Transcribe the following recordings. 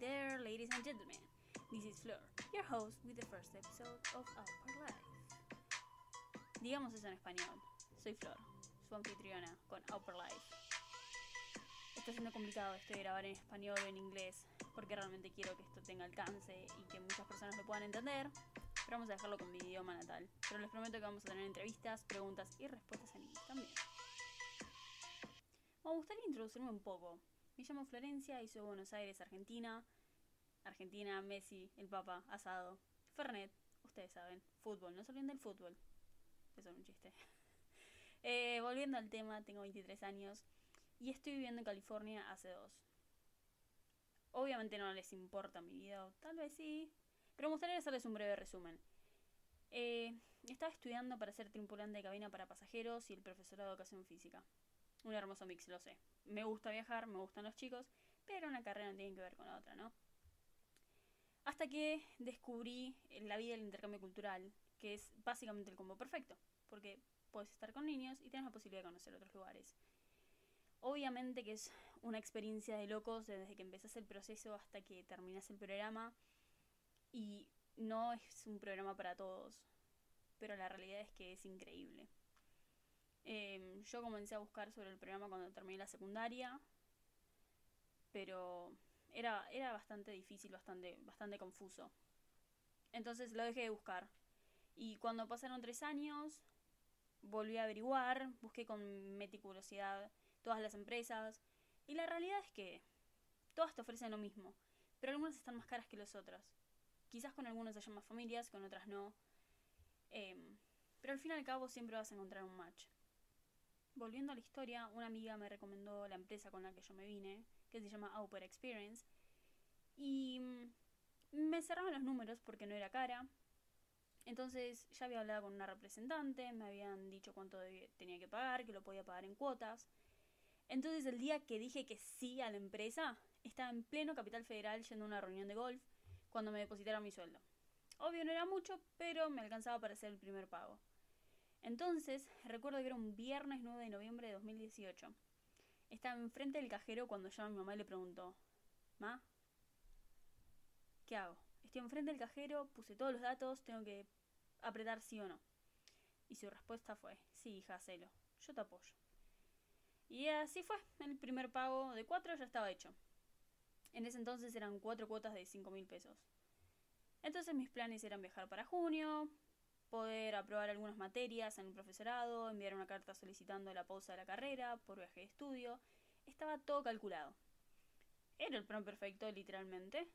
there, ladies and gentlemen. This is Flor, your host with the first episode of Our Life. Digamos eso en español. Soy Flor, su anfitriona con Upper Life. Está siendo complicado esto de grabar en español o en inglés, porque realmente quiero que esto tenga alcance y que muchas personas lo puedan entender. Pero vamos a dejarlo con mi idioma natal. Pero les prometo que vamos a tener entrevistas, preguntas y respuestas en inglés también. Me gustaría introducirme un poco. Llamo Florencia de Buenos Aires, Argentina. Argentina, Messi, el Papa, asado. Fernet, ustedes saben. Fútbol, no se olviden del fútbol. Eso es un chiste. Eh, volviendo al tema, tengo 23 años y estoy viviendo en California hace dos. Obviamente no les importa mi vida, o tal vez sí, pero me gustaría hacerles un breve resumen. Eh, estaba estudiando para ser tripulante de cabina para pasajeros y el profesorado de educación física. Un hermoso mix, lo sé. Me gusta viajar, me gustan los chicos, pero una carrera no tiene que ver con la otra, ¿no? Hasta que descubrí la vida del intercambio cultural, que es básicamente el combo perfecto, porque puedes estar con niños y tienes la posibilidad de conocer otros lugares. Obviamente que es una experiencia de locos desde que empezás el proceso hasta que terminas el programa y no es un programa para todos, pero la realidad es que es increíble. Em, yo comencé a buscar sobre el programa cuando terminé la secundaria, pero era, era bastante difícil, bastante, bastante confuso. Entonces lo dejé de buscar. Y cuando pasaron tres años, volví a averiguar, busqué con meticulosidad todas las empresas, y la realidad es que todas te ofrecen lo mismo, pero algunas están más caras que las otras. Quizás con algunas haya más familias, con otras no. Em, pero al fin y al cabo siempre vas a encontrar un match. Volviendo a la historia, una amiga me recomendó la empresa con la que yo me vine, que se llama Auper Experience, y mm, me cerraron los números porque no era cara. Entonces ya había hablado con una representante, me habían dicho cuánto tenía que pagar, que lo podía pagar en cuotas. Entonces el día que dije que sí a la empresa, estaba en pleno Capital Federal yendo a una reunión de golf cuando me depositaron mi sueldo. Obvio no era mucho, pero me alcanzaba para hacer el primer pago. Entonces, recuerdo que era un viernes 9 de noviembre de 2018. Estaba enfrente del cajero cuando llama mi mamá y le preguntó, Ma, ¿qué hago? Estoy enfrente del cajero, puse todos los datos, tengo que apretar sí o no. Y su respuesta fue, sí, hija, hacelo, yo te apoyo. Y así fue, el primer pago de cuatro ya estaba hecho. En ese entonces eran cuatro cuotas de cinco mil pesos. Entonces mis planes eran viajar para junio, poder aprobar algunas materias en el profesorado, enviar una carta solicitando la pausa de la carrera por viaje de estudio. Estaba todo calculado. Era el plan perfecto, literalmente,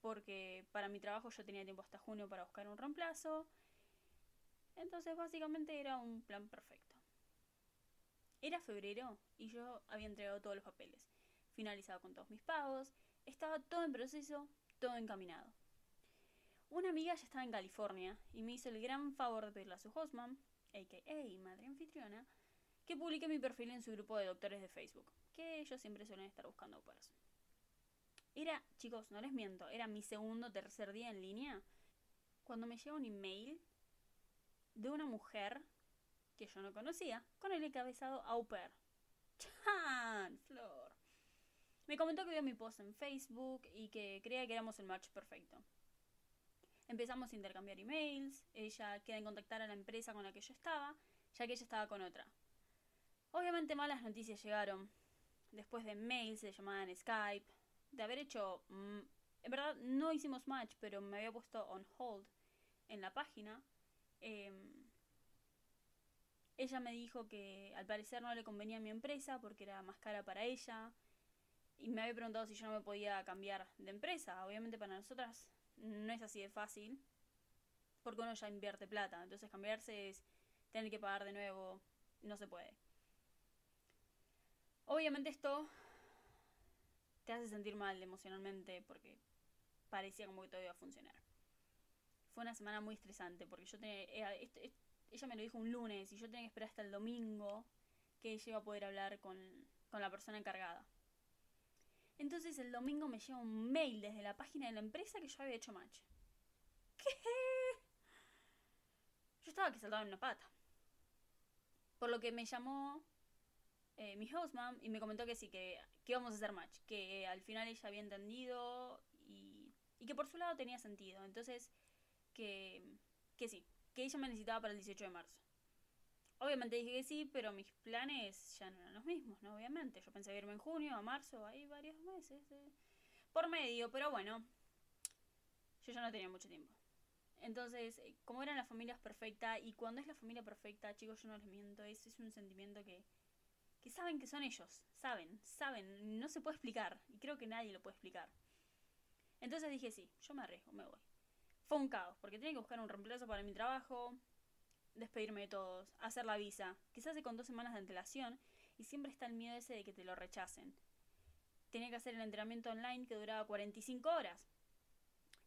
porque para mi trabajo yo tenía tiempo hasta junio para buscar un reemplazo. Entonces básicamente era un plan perfecto. Era febrero y yo había entregado todos los papeles finalizado con todos mis pagos, estaba todo en proceso, todo encaminado. Una amiga ya estaba en California y me hizo el gran favor de pedirle a su hostman, a.k.a. madre anfitriona, que publique mi perfil en su grupo de doctores de Facebook, que ellos siempre suelen estar buscando eso. Era, chicos, no les miento, era mi segundo o tercer día en línea cuando me llega un email de una mujer que yo no conocía con el encabezado au pair. ¡Chan! Flor. Me comentó que vio mi post en Facebook y que creía que éramos el match perfecto. Empezamos a intercambiar emails, ella queda en contactar a la empresa con la que yo estaba, ya que ella estaba con otra. Obviamente malas noticias llegaron. Después de mails, de llamada en Skype, de haber hecho... Mm, en verdad no hicimos match, pero me había puesto on hold en la página. Em, ella me dijo que al parecer no le convenía a mi empresa porque era más cara para ella y me había preguntado si yo no me podía cambiar de empresa. Obviamente para nosotras no es así de fácil, porque uno ya invierte plata, entonces cambiarse es tener que pagar de nuevo, no se puede. Obviamente esto te hace sentir mal emocionalmente porque parecía como que todo iba a funcionar. Fue una semana muy estresante porque yo tenía, ella me lo dijo un lunes y yo tenía que esperar hasta el domingo que ella iba a poder hablar con, con la persona encargada. Entonces el domingo me llega un mail desde la página de la empresa que yo había hecho match. ¿Qué? Yo estaba que saltaba en una pata. Por lo que me llamó eh, mi hostmom y me comentó que sí, que, que íbamos a hacer match, que al final ella había entendido y, y que por su lado tenía sentido. Entonces, que, que sí, que ella me necesitaba para el 18 de marzo. Obviamente dije que sí, pero mis planes ya no eran los mismos, ¿no? Obviamente. Yo pensé irme en junio, a marzo, hay varios meses por medio, pero bueno, yo ya no tenía mucho tiempo. Entonces, eh, como eran las familias perfectas, y cuando es la familia perfecta, chicos, yo no les miento, es, es un sentimiento que, que saben que son ellos, saben, saben, no se puede explicar, y creo que nadie lo puede explicar. Entonces dije, sí, yo me arriesgo, me voy. Fue un caos, porque tenía que buscar un reemplazo para mi trabajo, despedirme de todos, hacer la visa, quizás hace con dos semanas de antelación, y siempre está el miedo ese de que te lo rechacen. Tenía que hacer el entrenamiento online que duraba 45 horas,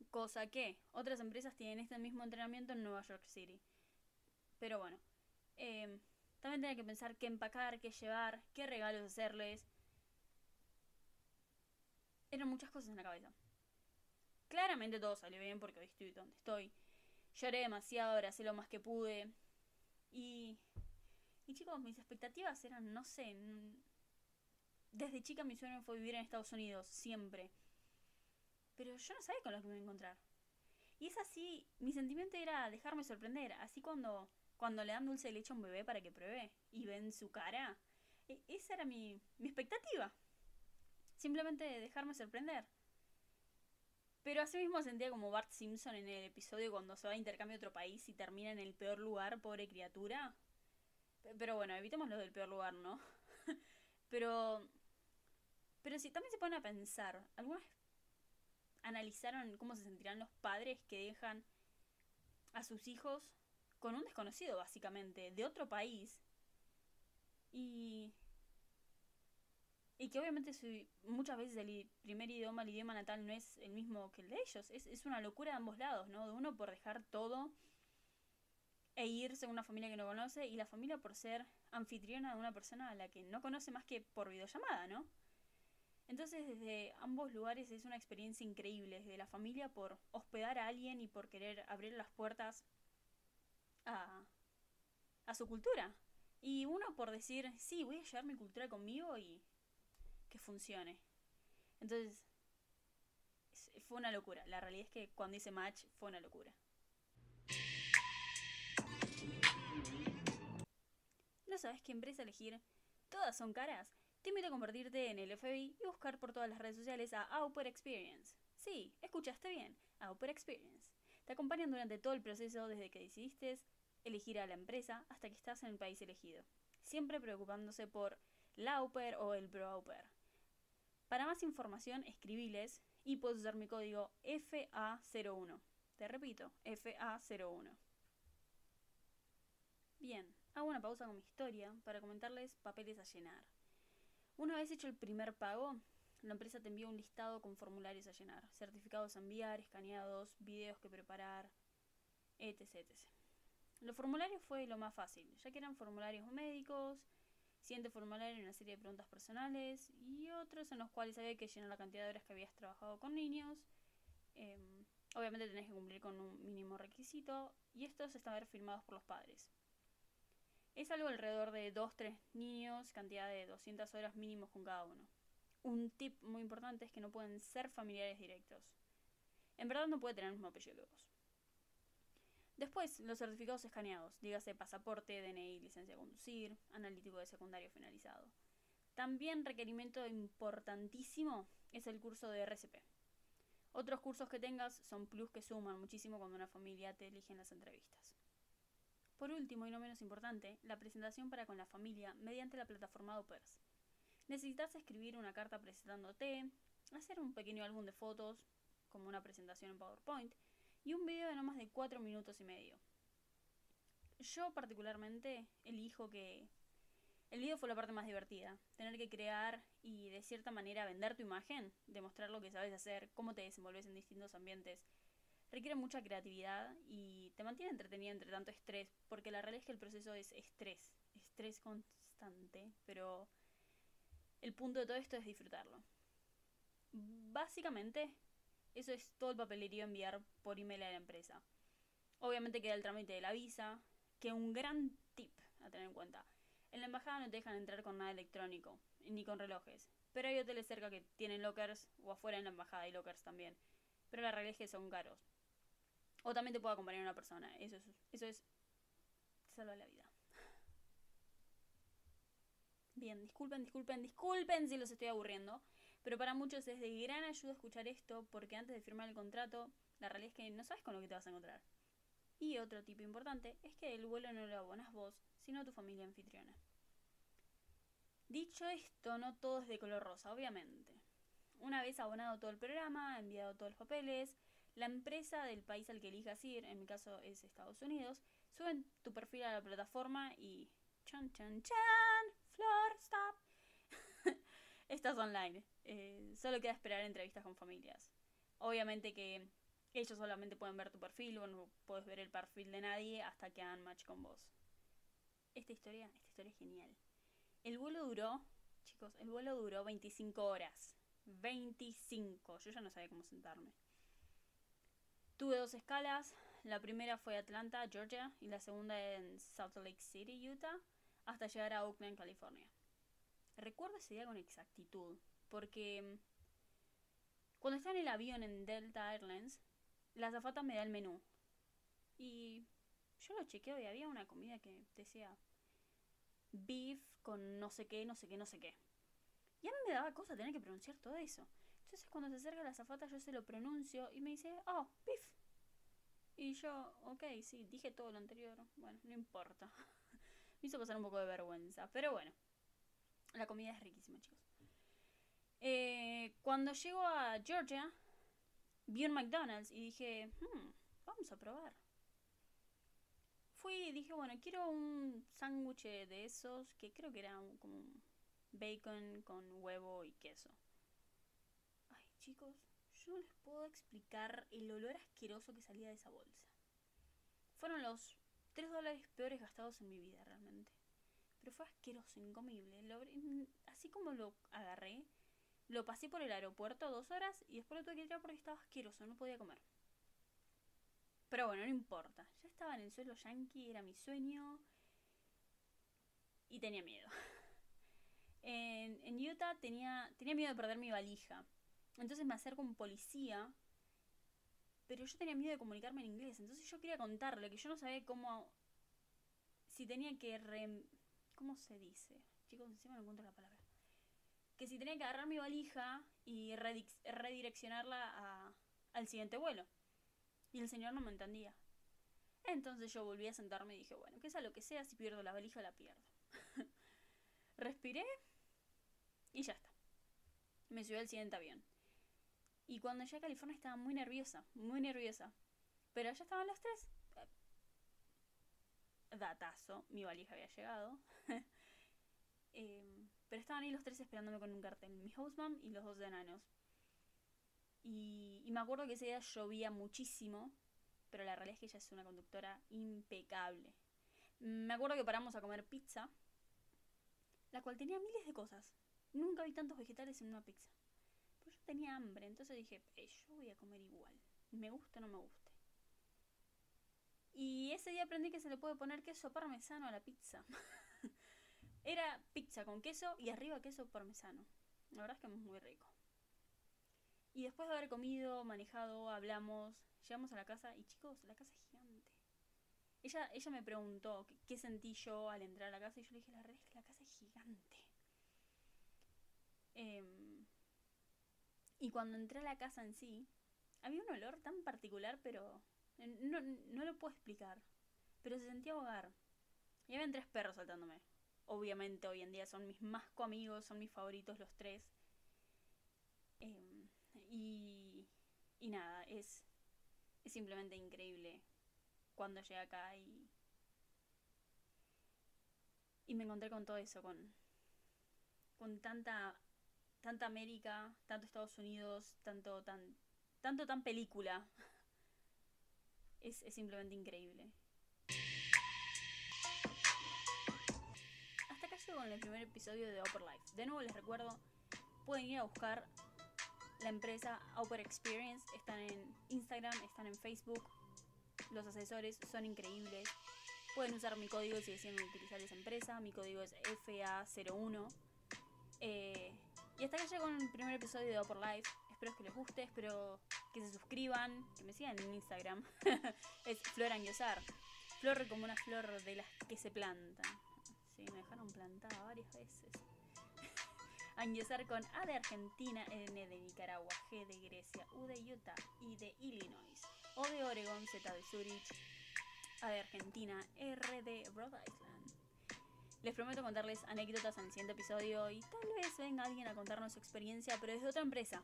cosa que otras empresas tienen este mismo entrenamiento en Nueva York City. Pero bueno, eh, también tenía que pensar qué empacar, qué llevar, qué regalos hacerles. Eran muchas cosas en la cabeza. Claramente todo salió bien porque hoy estoy donde estoy. Lloré demasiado, hice lo más que pude. Y, y chicos, mis expectativas eran, no sé, desde chica mi sueño fue vivir en Estados Unidos, siempre. Pero yo no sabía con lo que me iba a encontrar. Y es así, mi sentimiento era dejarme sorprender. Así cuando, cuando le dan dulce de leche a un bebé para que pruebe y ven su cara. E, esa era mi, mi expectativa. Simplemente dejarme sorprender. Pero así mismo sentía como Bart Simpson en el episodio cuando se va a intercambio a otro país y termina en el peor lugar, pobre criatura. Pero bueno, evitemos lo del peor lugar, ¿no? pero. Pero si también se ponen a pensar, ¿alguna analizaron cómo se sentirán los padres que dejan a sus hijos con un desconocido, básicamente, de otro país? Y y que obviamente muchas veces el primer idioma, el idioma natal, no es el mismo que el de ellos. Es, es una locura de ambos lados, ¿no? De uno por dejar todo e irse a una familia que no conoce y la familia por ser anfitriona de una persona a la que no conoce más que por videollamada, ¿no? Entonces desde ambos lugares es una experiencia increíble, desde la familia por hospedar a alguien y por querer abrir las puertas a, a su cultura. Y uno por decir, sí, voy a llevar mi cultura conmigo y que funcione. Entonces, fue una locura. La realidad es que cuando hice match fue una locura. ¿No sabes qué empresa elegir? Todas son caras. Te invito a convertirte en el FBI y buscar por todas las redes sociales a Auper Experience. Sí, escuchaste bien, Auper Experience. Te acompañan durante todo el proceso desde que decidiste elegir a la empresa hasta que estás en el país elegido. Siempre preocupándose por la Auper o el Bro Auper. Para más información, escribiles y puedes usar mi código FA01. Te repito, FA01. Bien, hago una pausa con mi historia para comentarles papeles a llenar. Una vez hecho el primer pago, la empresa te envía un listado con formularios a llenar, certificados a enviar, escaneados, videos que preparar, etc. etc. Los formularios fue lo más fácil, ya que eran formularios médicos, Siguiente formulario una serie de preguntas personales y otros en los cuales había que llenar la cantidad de horas que habías trabajado con niños. Em, obviamente tenés que cumplir con un mínimo requisito y estos estaban firmados por los padres. Es algo alrededor de 2-3 niños, cantidad de 200 horas mínimos con cada uno. Un tip muy importante es que no pueden ser familiares directos. En verdad no puede tener el mismo apellido que vos. Después, los certificados escaneados, dígase pasaporte, DNI, licencia de conducir, analítico de secundario finalizado. También requerimiento importantísimo es el curso de RCP. Otros cursos que tengas son plus que suman muchísimo cuando una familia te elige en las entrevistas. Por último y no menos importante, la presentación para con la familia mediante la plataforma Opers. Necesitas escribir una carta presentándote, hacer un pequeño álbum de fotos, como una presentación en PowerPoint, y un video de no más de 4 minutos y medio. Yo particularmente elijo que el video fue la parte más divertida. Tener que crear y de cierta manera vender tu imagen, demostrar lo que sabes hacer, cómo te desenvolves en distintos ambientes, requiere mucha creatividad y te mantiene entretenido entre tanto estrés, porque la realidad es que el proceso es estrés, estrés constante, pero el punto de todo esto es disfrutarlo. Básicamente, eso es todo el papelerío enviar por email a la empresa. Obviamente queda el trámite de la visa, que un gran tip a tener en cuenta. En la embajada no te dejan entrar con nada electrónico, ni con relojes. Pero hay hoteles cerca que tienen lockers, o afuera en la embajada hay lockers también. Pero la realidad es que son caros. O también te puede acompañar una persona. Eso es, eso es salva la vida. Bien, disculpen, disculpen, disculpen si los estoy aburriendo. Pero para muchos es de gran ayuda escuchar esto porque antes de firmar el contrato, la realidad es que no sabes con lo que te vas a encontrar. Y otro tipo importante es que el vuelo no lo abonas vos, sino tu familia anfitriona. Dicho esto, no todo es de color rosa, obviamente. Una vez abonado todo el programa, enviado todos los papeles, la empresa del país al que elijas ir, en mi caso es Estados Unidos, suben tu perfil a la plataforma y... Chan, chan, chan, flor, stop. Estás online. Eh, solo queda esperar entrevistas con familias. Obviamente que ellos solamente pueden ver tu perfil, o no puedes ver el perfil de nadie hasta que hagan match con vos. Esta historia, esta historia es genial. El vuelo duró, chicos, el vuelo duró 25 horas. 25. Yo ya no sabía cómo sentarme. Tuve dos escalas. La primera fue Atlanta, Georgia, y la segunda en Salt Lake City, Utah, hasta llegar a Oakland, California. Recuerdo ese día con exactitud, porque mm, cuando estaba en el avión en Delta Airlines, la azafata me da el menú. Y yo lo chequeo y había una comida que decía beef con no sé qué, no sé qué, no sé qué. Y a mí me daba cosa tener que pronunciar todo eso. Entonces cuando se acerca la azafata yo se lo pronuncio y me dice, oh, beef. Y yo, ok, sí, dije todo lo anterior. Bueno, no importa. me hizo pasar un poco de vergüenza. Pero bueno, la comida es riquísima, chicos. Eh, cuando llego a Georgia, vi un McDonald's y dije, hmm, vamos a probar. Fui y dije, bueno, quiero un sándwich de esos que creo que era como bacon con huevo y queso. Ay, chicos, yo no les puedo explicar el olor asqueroso que salía de esa bolsa. Fueron los 3 dólares peores gastados en mi vida realmente. Pero fue asqueroso, incomible. así como lo agarré, lo pasé por el aeropuerto dos horas y después lo tuve que tirar porque estaba asqueroso, no podía comer. Pero bueno, no importa. Ya estaba en el suelo yankee, era mi sueño. Y tenía miedo. En, en Utah tenía, tenía miedo de perder mi valija. Entonces me acerco a un policía. Pero yo tenía miedo de comunicarme en inglés. Entonces yo quería contarle que yo no sabía cómo. Si tenía que. Re, ¿Cómo se dice? Chicos, encima no encuentro la palabra que si tenía que agarrar mi valija y redireccionarla al siguiente vuelo. Y el señor no me entendía. Entonces yo volví a sentarme y dije, bueno, que sea lo que sea, si pierdo la valija la pierdo. Respiré y ya está. Me subí al siguiente avión. Y cuando llegué a California estaba muy nerviosa, muy nerviosa. Pero ya estaban las tres. Datazo, mi valija había llegado. eh, pero estaban ahí los tres esperándome con un cartel, mi hostmom y los dos enanos. Y, me acuerdo que ese día llovía muchísimo, pero la realidad es que ella es una conductora impecable. Me acuerdo que paramos a comer pizza, la cual tenía miles de cosas. Nunca vi tantos vegetales en una pizza. Pero yo tenía hambre, entonces dije, yo voy a comer igual. Me gusta o no me guste. Y ese día aprendí que se le puede poner queso parmesano a la pizza. Era pizza con queso y arriba queso parmesano. La verdad es que es muy rico. Y después de haber comido, manejado, hablamos, llegamos a la casa y chicos, la casa es gigante. Ella, ella me preguntó qué, sentí yo al entrar a la casa y yo le dije, la verdad es que la casa es gigante. Em, y cuando entré a la casa en sí, había un olor tan particular, pero no, no lo puedo explicar. Pero se sentía hogar. Y habían tres perros saltándome obviamente hoy en día son mis más amigos, son mis favoritos los tres. Em, y, y nada, es, es simplemente increíble cuando llegué acá y, y me encontré con todo eso, con, con tanta, tanta América, tanto Estados Unidos, tanto tan, tanto tan película. Es, simplemente increíble. con el primer episodio de Upper Life. De nuevo les recuerdo, pueden ir a buscar la empresa Upper Experience. Están en Instagram, están en Facebook. Los asesores son increíbles. Pueden usar mi código si deciden utilizar esa empresa. Mi código es FA01. Eh, y hasta que llegó el primer episodio de por Life. Espero que les guste, espero que se suscriban, que me sigan en Instagram. es Flor Anguiosar. Flor como una flor de las que se plantan. Sí, me dejaron plantada varias veces. Anguiosar con A de Argentina, N de Nicaragua, G de Grecia, U de Utah, I de Illinois, O de Oregon, Z de Zurich, A de Argentina, R de Rhode Island. Les prometo contarles anécdotas en el siguiente episodio y tal vez venga alguien a contarnos su experiencia, pero desde otra empresa.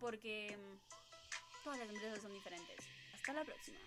Porque mm, todas las empresas son diferentes. Hasta la próxima.